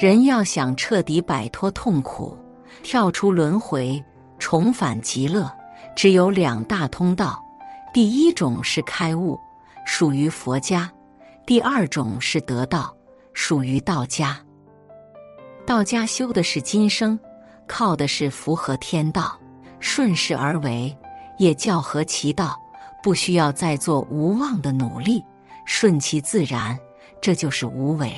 人要想彻底摆脱痛苦，跳出轮回，重返极乐，只有两大通道。第一种是开悟，属于佛家；第二种是得道，属于道家。道家修的是今生，靠的是符合天道，顺势而为，也教合其道，不需要再做无望的努力，顺其自然，这就是无为。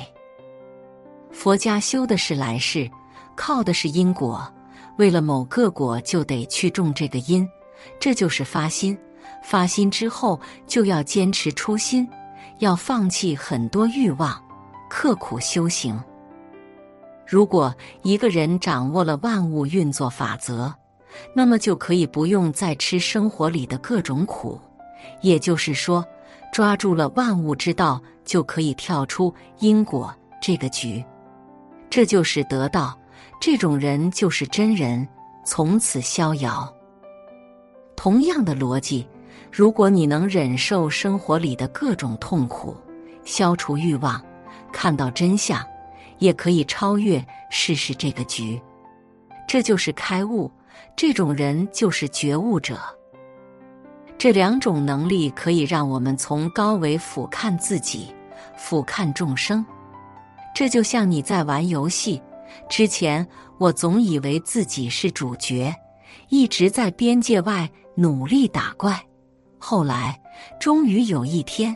佛家修的是来世，靠的是因果，为了某个果就得去种这个因，这就是发心。发心之后就要坚持初心，要放弃很多欲望，刻苦修行。如果一个人掌握了万物运作法则，那么就可以不用再吃生活里的各种苦，也就是说，抓住了万物之道，就可以跳出因果这个局。这就是得道，这种人就是真人，从此逍遥。同样的逻辑，如果你能忍受生活里的各种痛苦，消除欲望，看到真相，也可以超越世事这个局。这就是开悟，这种人就是觉悟者。这两种能力可以让我们从高维俯瞰自己，俯瞰众生。这就像你在玩游戏之前，我总以为自己是主角，一直在边界外努力打怪。后来，终于有一天，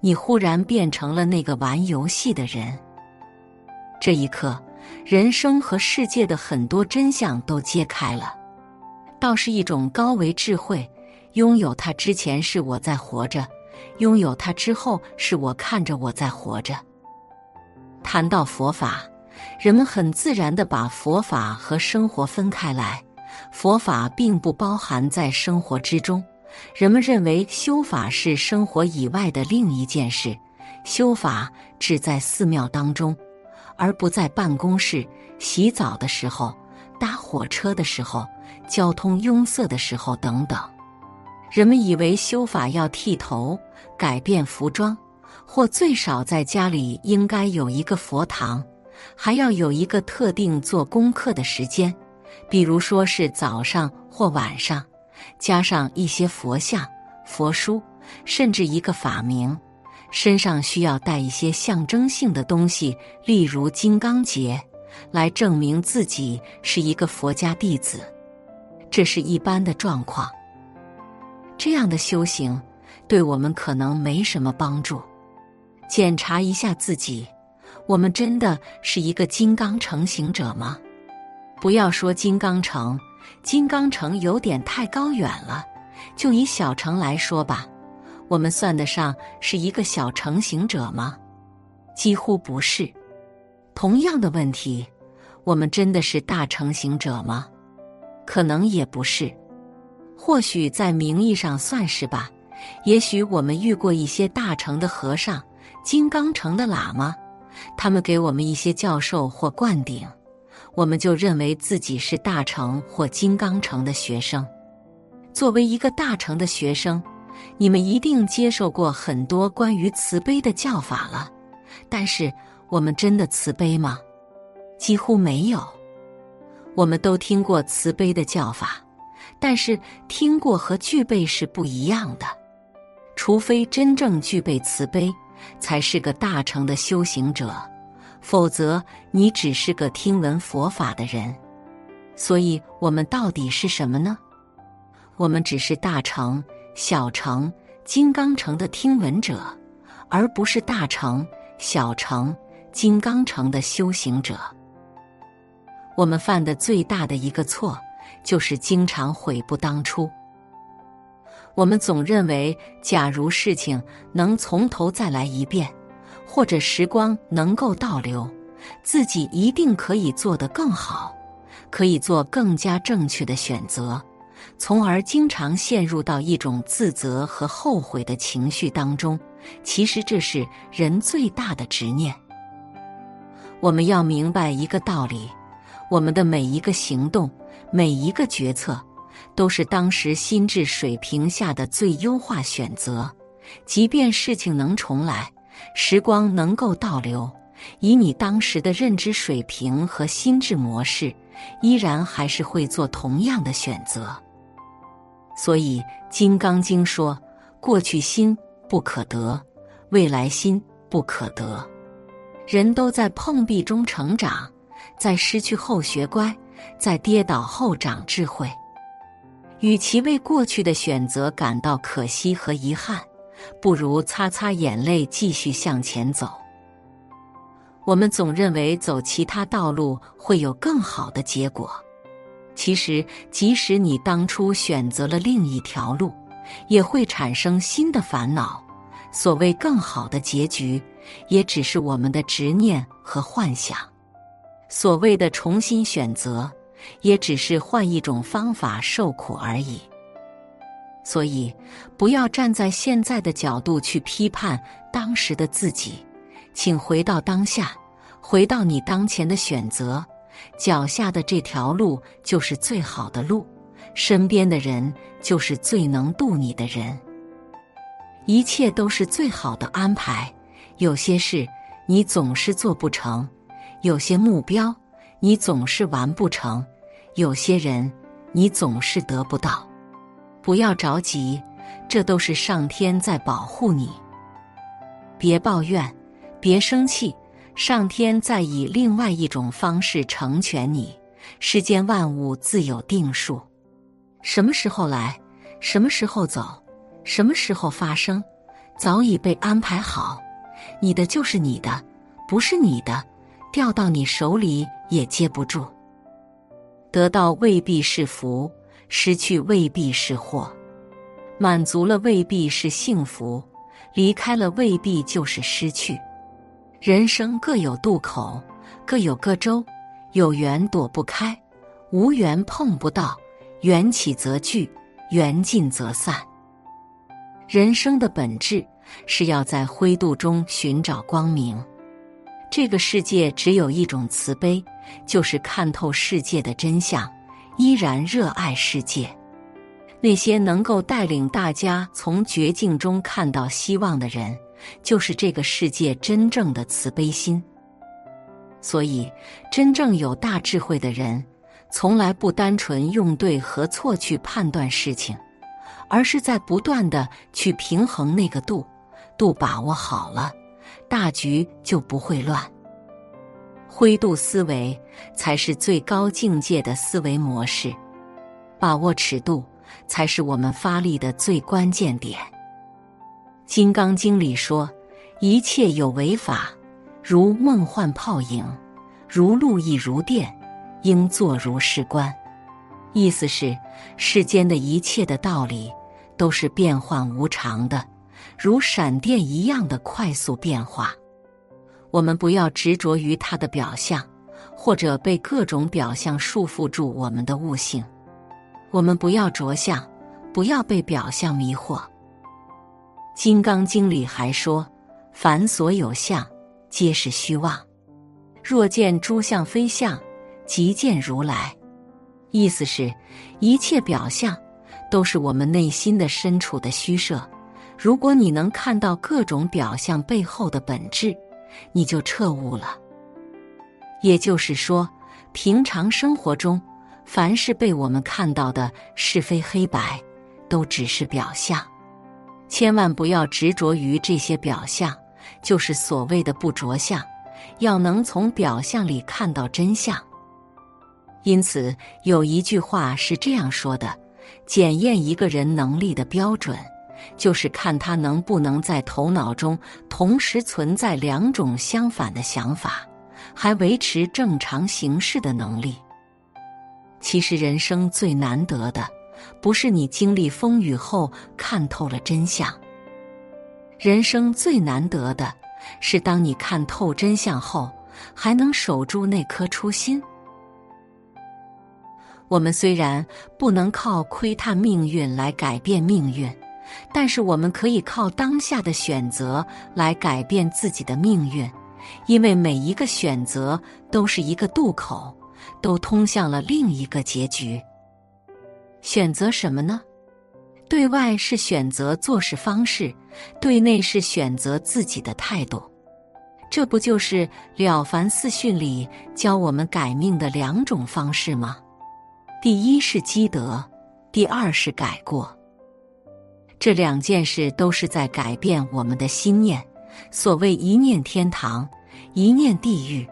你忽然变成了那个玩游戏的人。这一刻，人生和世界的很多真相都揭开了。倒是一种高维智慧，拥有它之前是我在活着，拥有它之后是我看着我在活着。谈到佛法，人们很自然的把佛法和生活分开来。佛法并不包含在生活之中。人们认为修法是生活以外的另一件事，修法只在寺庙当中，而不在办公室、洗澡的时候、搭火车的时候、交通拥塞的时候等等。人们以为修法要剃头、改变服装。或最少在家里应该有一个佛堂，还要有一个特定做功课的时间，比如说是早上或晚上，加上一些佛像、佛书，甚至一个法名。身上需要带一些象征性的东西，例如金刚结，来证明自己是一个佛家弟子。这是一般的状况。这样的修行对我们可能没什么帮助。检查一下自己，我们真的是一个金刚成行者吗？不要说金刚城，金刚城有点太高远了。就以小城来说吧，我们算得上是一个小成行者吗？几乎不是。同样的问题，我们真的是大成行者吗？可能也不是。或许在名义上算是吧。也许我们遇过一些大成的和尚。金刚城的喇嘛，他们给我们一些教授或灌顶，我们就认为自己是大成或金刚城的学生。作为一个大成的学生，你们一定接受过很多关于慈悲的教法了。但是，我们真的慈悲吗？几乎没有。我们都听过慈悲的教法，但是听过和具备是不一样的。除非真正具备慈悲。才是个大成的修行者，否则你只是个听闻佛法的人。所以，我们到底是什么呢？我们只是大成、小成、金刚成的听闻者，而不是大成、小成、金刚成的修行者。我们犯的最大的一个错，就是经常悔不当初。我们总认为，假如事情能从头再来一遍，或者时光能够倒流，自己一定可以做得更好，可以做更加正确的选择，从而经常陷入到一种自责和后悔的情绪当中。其实这是人最大的执念。我们要明白一个道理：我们的每一个行动、每一个决策，都是当时心智水平下的最优化选择。即便事情能重来，时光能够倒流，以你当时的认知水平和心智模式，依然还是会做同样的选择。所以《金刚经》说：“过去心。”不可得，未来心不可得。人都在碰壁中成长，在失去后学乖，在跌倒后长智慧。与其为过去的选择感到可惜和遗憾，不如擦擦眼泪，继续向前走。我们总认为走其他道路会有更好的结果，其实即使你当初选择了另一条路。也会产生新的烦恼。所谓更好的结局，也只是我们的执念和幻想；所谓的重新选择，也只是换一种方法受苦而已。所以，不要站在现在的角度去批判当时的自己，请回到当下，回到你当前的选择，脚下的这条路就是最好的路。身边的人就是最能渡你的人，一切都是最好的安排。有些事你总是做不成，有些目标你总是完不成，有些人你总是得不到。不要着急，这都是上天在保护你。别抱怨，别生气，上天在以另外一种方式成全你。世间万物自有定数。什么时候来，什么时候走，什么时候发生，早已被安排好。你的就是你的，不是你的，掉到你手里也接不住。得到未必是福，失去未必是祸，满足了未必是幸福，离开了未必就是失去。人生各有渡口，各有各舟，有缘躲不开，无缘碰不到。缘起则聚，缘尽则散。人生的本质是要在灰度中寻找光明。这个世界只有一种慈悲，就是看透世界的真相，依然热爱世界。那些能够带领大家从绝境中看到希望的人，就是这个世界真正的慈悲心。所以，真正有大智慧的人。从来不单纯用对和错去判断事情，而是在不断的去平衡那个度，度把握好了，大局就不会乱。灰度思维才是最高境界的思维模式，把握尺度才是我们发力的最关键点。《金刚经》里说：“一切有为法，如梦幻泡影，如露亦如电。”应作如是观，意思是世间的一切的道理都是变幻无常的，如闪电一样的快速变化。我们不要执着于它的表象，或者被各种表象束缚住我们的悟性。我们不要着相，不要被表象迷惑。《金刚经》里还说：“凡所有相，皆是虚妄。若见诸相非相。”即见如来，意思是，一切表象都是我们内心的深处的虚设。如果你能看到各种表象背后的本质，你就彻悟了。也就是说，平常生活中，凡是被我们看到的是非黑白，都只是表象。千万不要执着于这些表象，就是所谓的不着相。要能从表象里看到真相。因此，有一句话是这样说的：检验一个人能力的标准，就是看他能不能在头脑中同时存在两种相反的想法，还维持正常行事的能力。其实，人生最难得的，不是你经历风雨后看透了真相。人生最难得的，是当你看透真相后，还能守住那颗初心。我们虽然不能靠窥探命运来改变命运，但是我们可以靠当下的选择来改变自己的命运，因为每一个选择都是一个渡口，都通向了另一个结局。选择什么呢？对外是选择做事方式，对内是选择自己的态度。这不就是《了凡四训》里教我们改命的两种方式吗？第一是积德，第二是改过。这两件事都是在改变我们的心念。所谓一念天堂，一念地狱。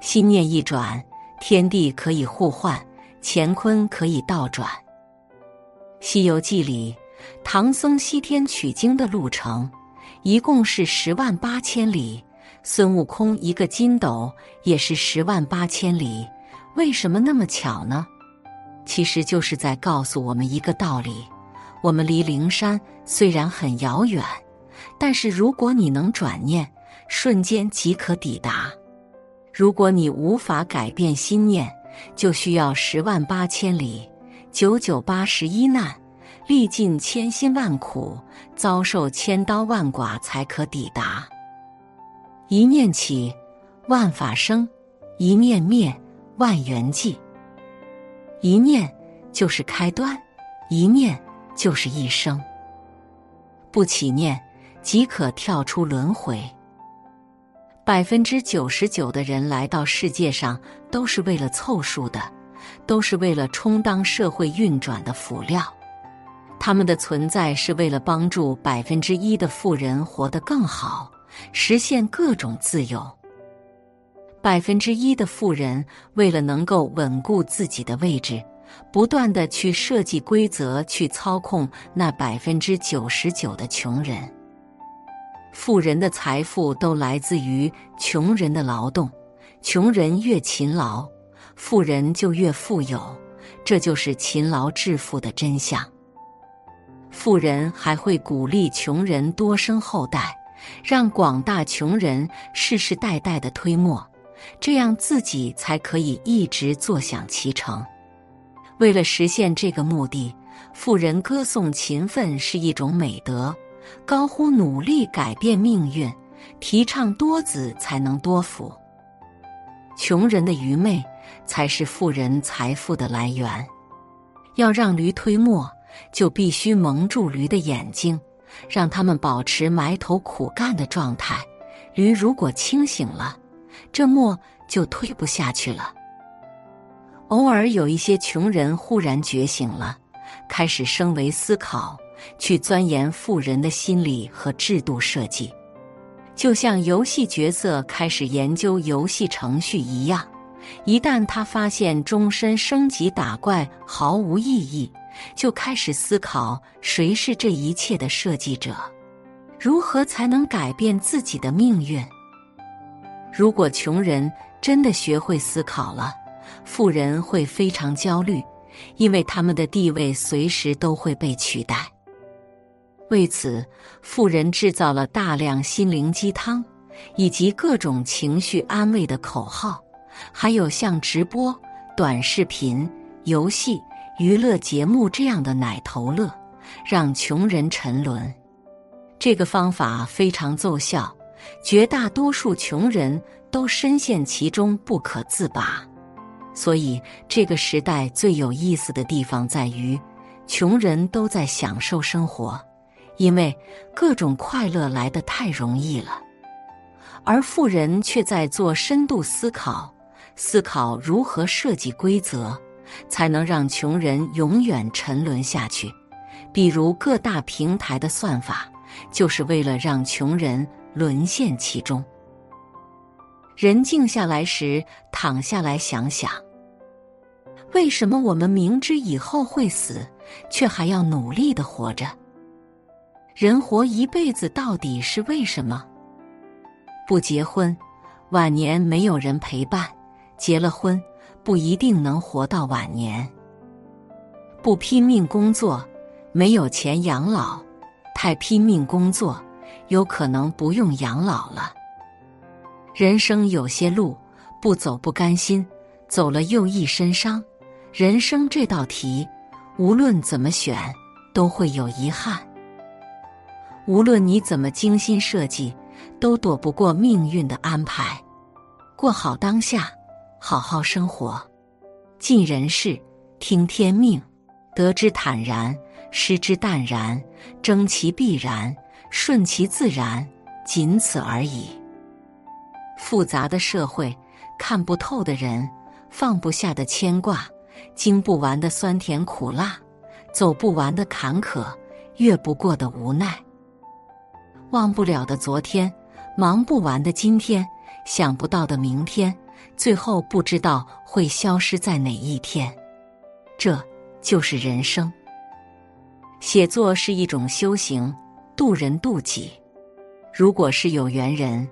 心念一转，天地可以互换，乾坤可以倒转。《西游记》里，唐僧西天取经的路程一共是十万八千里，孙悟空一个筋斗也是十万八千里。为什么那么巧呢？其实就是在告诉我们一个道理：我们离灵山虽然很遥远，但是如果你能转念，瞬间即可抵达。如果你无法改变心念，就需要十万八千里、九九八十一难，历尽千辛万苦，遭受千刀万剐，才可抵达。一念起，万法生；一念灭，万缘寂。一念就是开端，一念就是一生。不起念，即可跳出轮回。百分之九十九的人来到世界上都是为了凑数的，都是为了充当社会运转的辅料。他们的存在是为了帮助百分之一的富人活得更好，实现各种自由。百分之一的富人为了能够稳固自己的位置，不断的去设计规则，去操控那百分之九十九的穷人。富人的财富都来自于穷人的劳动，穷人越勤劳，富人就越富有，这就是勤劳致富的真相。富人还会鼓励穷人多生后代，让广大穷人世世代代的推磨。这样自己才可以一直坐享其成。为了实现这个目的，富人歌颂勤奋是一种美德，高呼努力改变命运，提倡多子才能多福。穷人的愚昧才是富人财富的来源。要让驴推磨，就必须蒙住驴的眼睛，让他们保持埋头苦干的状态。驴如果清醒了，这磨就推不下去了。偶尔有一些穷人忽然觉醒了，开始升维思考，去钻研富人的心理和制度设计，就像游戏角色开始研究游戏程序一样。一旦他发现终身升级打怪毫无意义，就开始思考谁是这一切的设计者，如何才能改变自己的命运。如果穷人真的学会思考了，富人会非常焦虑，因为他们的地位随时都会被取代。为此，富人制造了大量心灵鸡汤，以及各种情绪安慰的口号，还有像直播、短视频、游戏、娱乐节目这样的奶头乐，让穷人沉沦。这个方法非常奏效。绝大多数穷人都深陷其中不可自拔，所以这个时代最有意思的地方在于，穷人都在享受生活，因为各种快乐来得太容易了，而富人却在做深度思考，思考如何设计规则，才能让穷人永远沉沦下去。比如各大平台的算法，就是为了让穷人。沦陷其中。人静下来时，躺下来想想：为什么我们明知以后会死，却还要努力的活着？人活一辈子到底是为什么？不结婚，晚年没有人陪伴；结了婚，不一定能活到晚年。不拼命工作，没有钱养老；太拼命工作，有可能不用养老了。人生有些路，不走不甘心，走了又一身伤。人生这道题，无论怎么选，都会有遗憾。无论你怎么精心设计，都躲不过命运的安排。过好当下，好好生活，尽人事，听天命，得之坦然，失之淡然，争其必然，顺其自然，仅此而已。复杂的社会，看不透的人，放不下的牵挂，经不完的酸甜苦辣，走不完的坎坷，越不过的无奈。忘不了的昨天，忙不完的今天，想不到的明天，最后不知道会消失在哪一天。这就是人生。写作是一种修行，渡人渡己。如果是有缘人，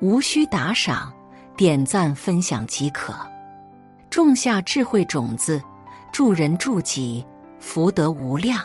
无需打赏，点赞分享即可。种下智慧种子，助人助己，福德无量。